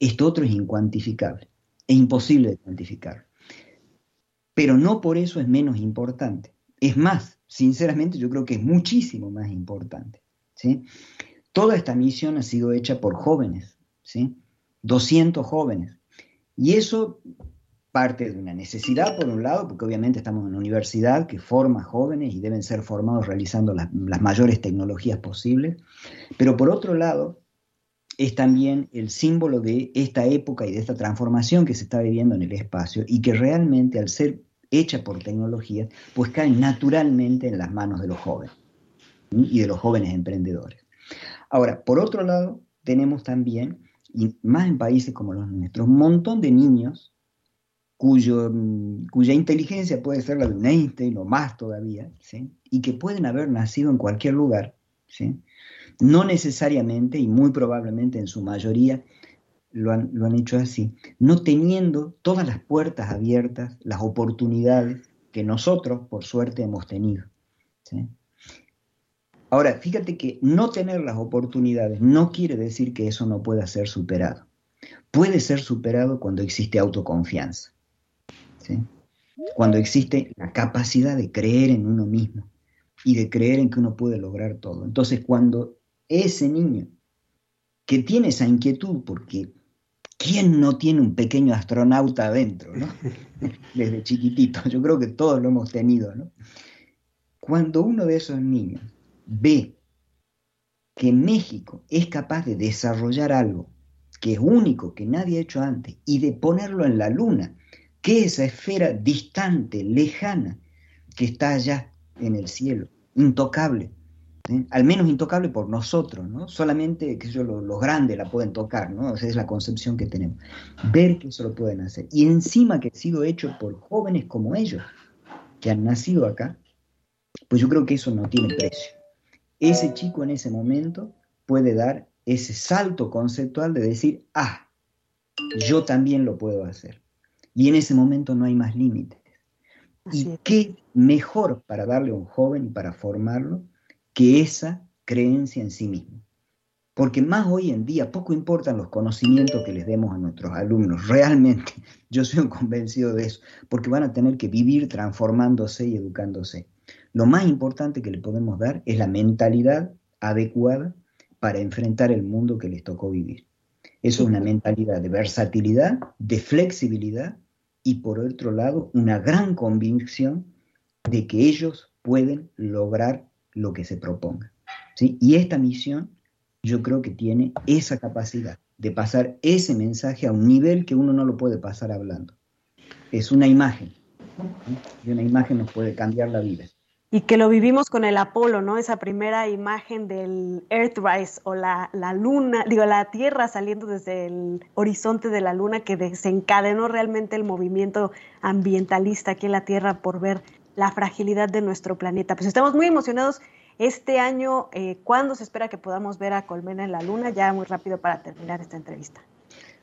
Esto otro es incuantificable. Es imposible de cuantificar. Pero no por eso es menos importante. Es más, sinceramente yo creo que es muchísimo más importante. ¿sí? Toda esta misión ha sido hecha por jóvenes, ¿sí? 200 jóvenes. Y eso parte de una necesidad, por un lado, porque obviamente estamos en una universidad que forma jóvenes y deben ser formados realizando las, las mayores tecnologías posibles, pero por otro lado, es también el símbolo de esta época y de esta transformación que se está viviendo en el espacio y que realmente al ser hecha por tecnología, pues cae naturalmente en las manos de los jóvenes y de los jóvenes emprendedores. Ahora, por otro lado, tenemos también, y más en países como los nuestros, un montón de niños cuyo, cuya inteligencia puede ser la de un Einstein o más todavía, y que pueden haber nacido en cualquier lugar, ¿sí? No necesariamente y muy probablemente en su mayoría lo han, hecho así, no teniendo todas las puertas abiertas, las oportunidades que nosotros, por suerte, hemos tenido. Ahora, fíjate que no tener las oportunidades no quiere decir que eso no pueda ser superado. Puede ser superado cuando existe autoconfianza. Cuando existe la capacidad de creer en uno mismo y de creer en que uno puede lograr todo. Entonces, cuando ese niño que tiene esa inquietud, porque ¿quién no tiene un pequeño astronauta adentro, ¿no? <laughs> Desde chiquitito, yo creo que todos lo hemos tenido, ¿no? Cuando uno de esos niños ve que México es capaz de desarrollar algo que es único, que nadie ha hecho antes, y de ponerlo en la luna, que esa esfera distante, lejana, que está allá en el cielo, intocable, al menos intocable por nosotros, ¿no? Solamente que yo, los, grandes la pueden tocar, ¿no? Esa es la concepción que tenemos. Ver que eso lo pueden hacer. Y encima que ha sido hecho por jóvenes como ellos, que han nacido acá, pues yo creo que eso no tiene precio. Ese chico en ese momento puede dar ese salto conceptual de decir, ah, yo también lo puedo hacer. Y en ese momento no hay más límites. y qué mejor para darle a un joven y para formarlo que esa creencia en sí mismo. Porque más hoy en día poco importan los conocimientos que les demos a nuestros alumnos. Realmente, <laughs> yo soy un convencido de eso, porque van a tener que vivir transformándose y educándose. Lo más importante que le podemos dar es la mentalidad adecuada para enfrentar el mundo que les tocó vivir. Eso es una mentalidad de versatilidad, de flexibilidad y por otro lado una gran convicción de que ellos pueden lograr lo que se proponga. ¿sí? Y esta misión yo creo que tiene esa capacidad de pasar ese mensaje a un nivel que uno no lo puede pasar hablando. Es una imagen. Y una imagen nos puede cambiar la vida y que lo vivimos con el Apolo, ¿no? Esa primera imagen del Earthrise o la, la, luna, digo, la Tierra saliendo desde el horizonte de la luna que desencadenó realmente el movimiento ambientalista aquí en la Tierra por ver la fragilidad de nuestro planeta. Pues estamos muy emocionados este año. Eh, ¿Cuándo se espera que podamos ver a Colmena en la luna? Ya muy rápido para terminar esta entrevista.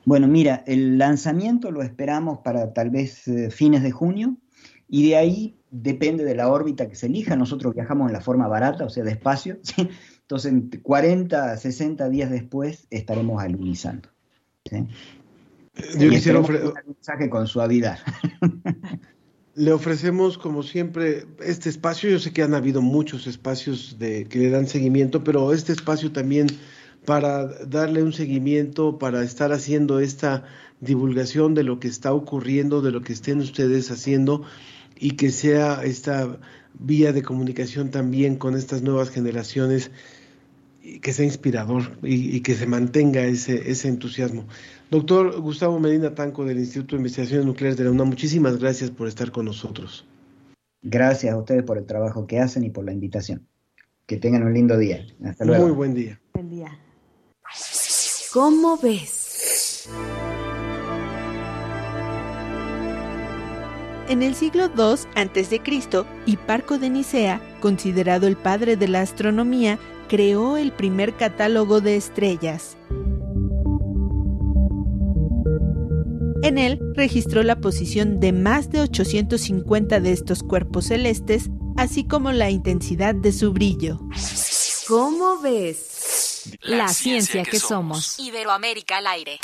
Bueno, mira, el lanzamiento lo esperamos para tal vez eh, fines de junio y de ahí depende de la órbita que se elija. Nosotros viajamos en la forma barata, o sea, despacio. <laughs> ¿sí? Entonces, 40, 60 días después estaremos alunizando. ¿sí? Yo quisiera ofrecer un mensaje con suavidad. <laughs> Le ofrecemos, como siempre, este espacio. Yo sé que han habido muchos espacios de, que le dan seguimiento, pero este espacio también para darle un seguimiento, para estar haciendo esta divulgación de lo que está ocurriendo, de lo que estén ustedes haciendo y que sea esta vía de comunicación también con estas nuevas generaciones y que sea inspirador y, que se mantenga ese, ese entusiasmo. Doctor Gustavo Medina Tanco del Instituto de Investigaciones Nucleares de la UNAM, muchísimas gracias por estar con nosotros. Gracias a ustedes por el trabajo que hacen y por la invitación. Que tengan un lindo día. Hasta luego. Muy buen día. Buen día. ¿Cómo ves? En el siglo II a.C., Hiparco de Nicea, considerado el padre de la astronomía, creó el primer catálogo de estrellas. En él registró la posición de más de 850 de estos cuerpos celestes, así como la intensidad de su brillo. ¿Cómo ves? La, ciencia, que, somos. Iberoamérica al aire.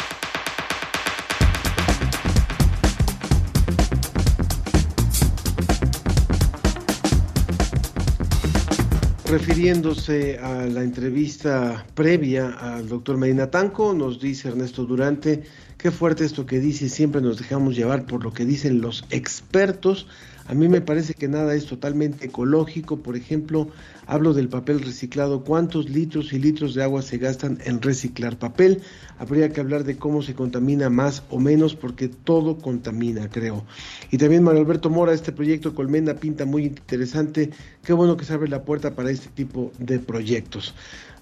Refiriéndose a la entrevista previa al doctor Medina Tanco, nos dice Ernesto Durante, qué fuerte esto que dice, siempre nos dejamos llevar por lo que dicen los expertos. A mí me parece que nada es totalmente ecológico. Por ejemplo, hablo del papel reciclado. ¿Cuántos litros y litros de agua se gastan en reciclar papel? Habría que hablar de cómo se contamina más o menos porque todo contamina, creo. Y también Manuel Alberto Mora, este proyecto Colmena pinta muy interesante. Qué bueno que se abre la puerta para este tipo de proyectos.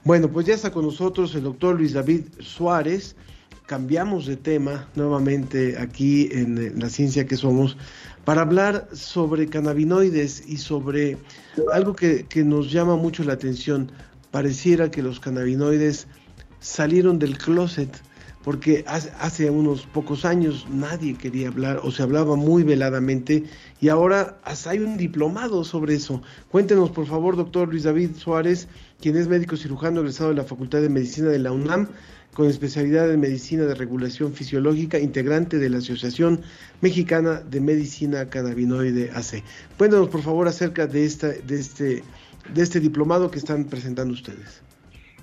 Bueno, pues ya está con nosotros el doctor Luis David Suárez. Cambiamos de tema nuevamente aquí en la ciencia que somos para hablar sobre cannabinoides y sobre algo que, nos llama mucho la atención. Pareciera que los cannabinoides salieron del closet, porque hace, unos pocos años nadie quería hablar o se hablaba muy veladamente y ahora hasta hay un diplomado sobre eso. Cuéntenos, por favor, doctor Luis David Suárez, quien es médico cirujano egresado de la Facultad de Medicina de la UNAM, con especialidad en medicina de regulación fisiológica, integrante de la Asociación Mexicana de Medicina Cannabinoide AC. Cuéntanos, por favor, acerca de, esta, de, este, de este diplomado que están presentando ustedes.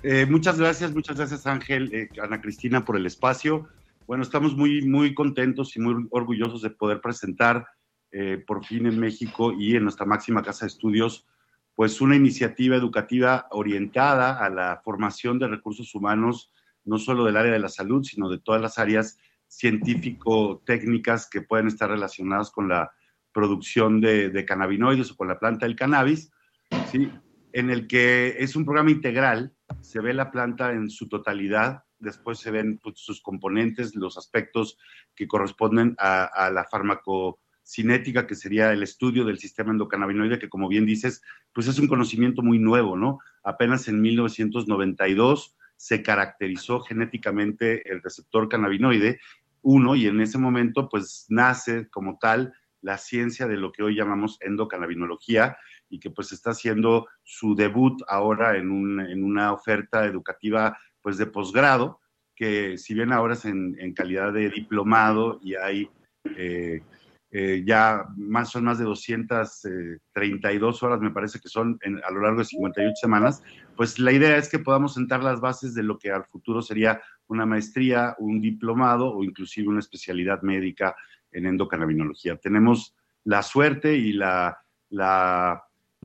Eh, muchas gracias, muchas gracias Ángel, eh, Ana Cristina por el espacio. Bueno, estamos muy, muy contentos y muy orgullosos de poder presentar eh, por fin en México y en nuestra máxima casa de estudios, pues una iniciativa educativa orientada a la formación de recursos humanos, no solo del área de la salud, sino de todas las áreas científico-técnicas que pueden estar relacionadas con la producción de, de cannabinoides o con la planta del cannabis, ¿sí? en el que es un programa integral, se ve la planta en su totalidad, después se ven pues, sus componentes, los aspectos que corresponden a, la farmacocinética, que sería el estudio del sistema endocannabinoide, que como bien dices, pues es un conocimiento muy nuevo, ¿no? Apenas en 1992 se caracterizó genéticamente el receptor cannabinoide, uno, y en ese momento pues nace como tal la ciencia de lo que hoy llamamos endocannabinología, y que pues está haciendo su debut ahora en, una oferta educativa pues de posgrado, que si bien ahora es en, calidad de diplomado y hay eh, eh, ya son más de 232 horas, me parece que son a lo largo de 58 semanas, pues la idea es que podamos sentar las bases de lo que al futuro sería una maestría, un diplomado o inclusive una especialidad médica en endocannabinología. Tenemos la suerte y la,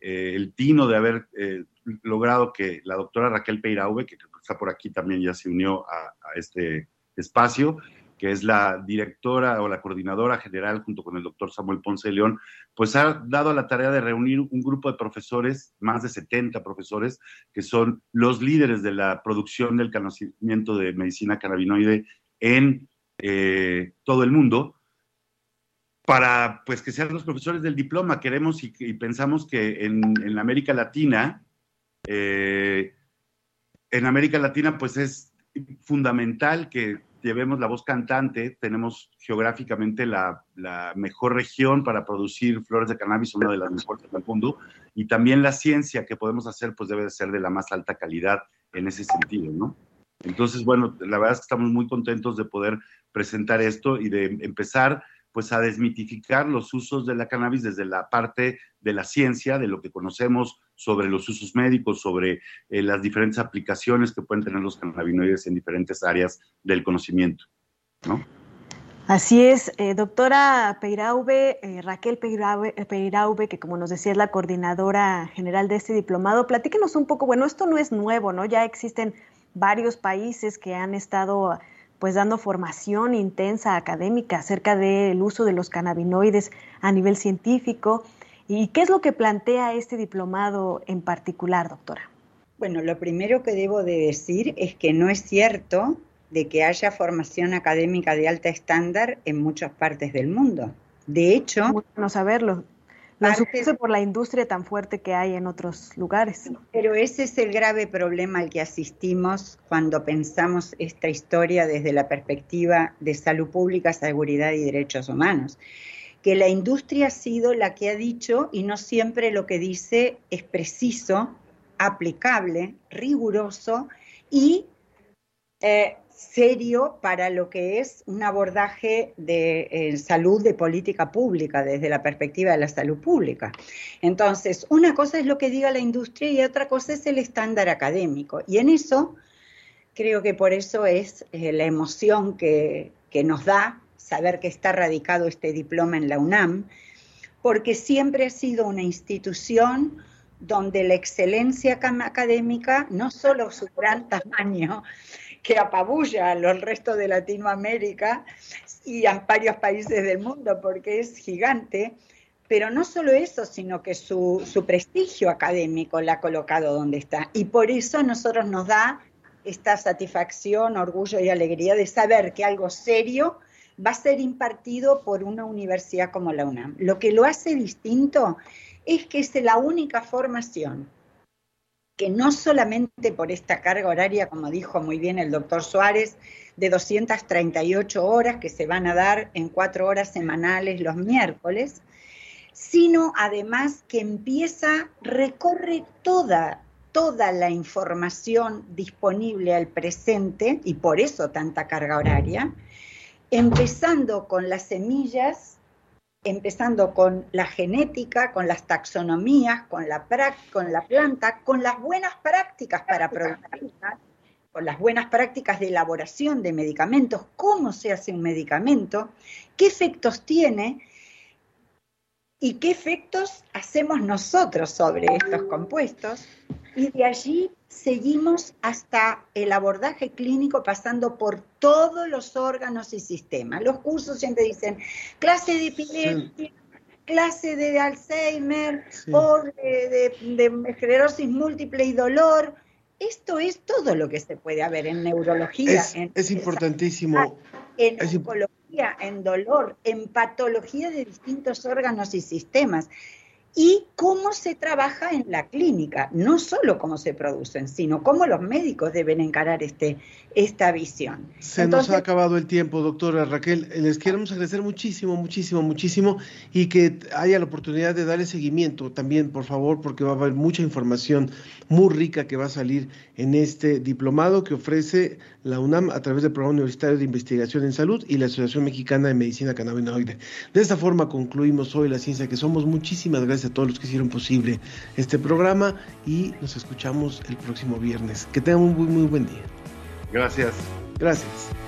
eh, el tino de haber eh, logrado que la doctora Raquel Peirauve, que está por aquí también ya se unió a, este espacio, que es la directora o la coordinadora general junto con el doctor Samuel Ponce de León, pues ha dado la tarea de reunir un grupo de profesores, más de 70 profesores, que son los líderes de la producción del conocimiento de medicina cannabinoide en eh, todo el mundo, para pues que sean los profesores del diploma. Queremos y, pensamos que en, América Latina, eh, en América Latina pues es fundamental que llevemos la voz cantante. Tenemos geográficamente la, mejor región para producir flores de cannabis, una de las mejores del mundo, y también la ciencia que podemos hacer pues debe de ser de la más alta calidad en ese sentido, ¿no? Entonces, bueno, la verdad es que estamos muy contentos de poder presentar esto y de empezar pues a desmitificar los usos de la cannabis desde la parte de la ciencia, de lo que conocemos sobre los usos médicos, sobre eh, las diferentes aplicaciones que pueden tener los cannabinoides en diferentes áreas del conocimiento, ¿no? Así es, eh, doctora Peirauve, eh, Raquel Peirauve, que como nos decía es la coordinadora general de este diplomado, platíquenos un poco, bueno, esto no es nuevo, ¿no? Ya existen varios países que han estado pues dando formación intensa académica acerca del uso de los cannabinoides a nivel científico. ¿Y qué es lo que plantea este diplomado en particular, doctora? Bueno, lo primero que debo de decir es que no es cierto de que haya formación académica de alta estándar en muchas partes del mundo. De hecho, bueno saberlo. Lo supuse por la industria tan fuerte que hay en otros lugares. Pero ese es el grave problema al que asistimos cuando pensamos esta historia desde la perspectiva de salud pública, seguridad y derechos humanos. Que la industria ha sido la que ha dicho y no siempre lo que dice es preciso, aplicable, riguroso y eh, serio para lo que es un abordaje de eh, salud de política pública desde la perspectiva de la salud pública. Entonces, una cosa es lo que diga la industria y otra cosa es el estándar académico. Y en eso, creo que por eso es eh, la emoción que, que nos da saber que está radicado este diploma en la UNAM, porque siempre ha sido una institución donde la excelencia académica, no solo su gran tamaño, que apabulla a los restos de Latinoamérica y a varios países del mundo porque es gigante. Pero no solo eso, sino que su, su prestigio académico la ha colocado donde está. Y por eso a nosotros nos da esta satisfacción, orgullo y alegría de saber que algo serio va a ser impartido por una universidad como la UNAM. Lo que lo hace distinto es que es la única formación que no solamente por esta carga horaria, como dijo muy bien el doctor Suárez, de 238 horas que se van a dar en cuatro horas semanales los miércoles, sino además que empieza, recorre toda, toda la información disponible al presente, y por eso tanta carga horaria, empezando con las semillas empezando con la genética, con las taxonomías, con la, planta, con las buenas prácticas para producir, con las buenas prácticas de elaboración de medicamentos, cómo se hace un medicamento, qué efectos tiene y qué efectos hacemos nosotros sobre estos compuestos. Y de allí seguimos hasta el abordaje clínico pasando por todos los órganos y sistemas. Los cursos siempre dicen clase de epilepsia, clase de Alzheimer o de, de, esclerosis múltiple y dolor. Esto es todo lo que se puede haber en neurología. Es, en, es importantísimo. En oncología, en dolor, en patología de distintos órganos y sistemas y cómo se trabaja en la clínica, no solo cómo se producen, sino cómo los médicos deben encarar este, esta visión. Se nos ha acabado el tiempo, doctora Raquel. Les queremos agradecer muchísimo, muchísimo, muchísimo y que haya la oportunidad de darle seguimiento también, por favor, porque va a haber mucha información muy rica que va a salir en este diplomado que ofrece la UNAM a través del Programa Universitario de Investigación en Salud y la Asociación Mexicana de Medicina Cannabinoide. De esta forma concluimos hoy la ciencia que somos. Muchísimas gracias a todos los que hicieron posible este programa y nos escuchamos el próximo viernes. Que tengan un muy, muy buen día. Gracias. Gracias.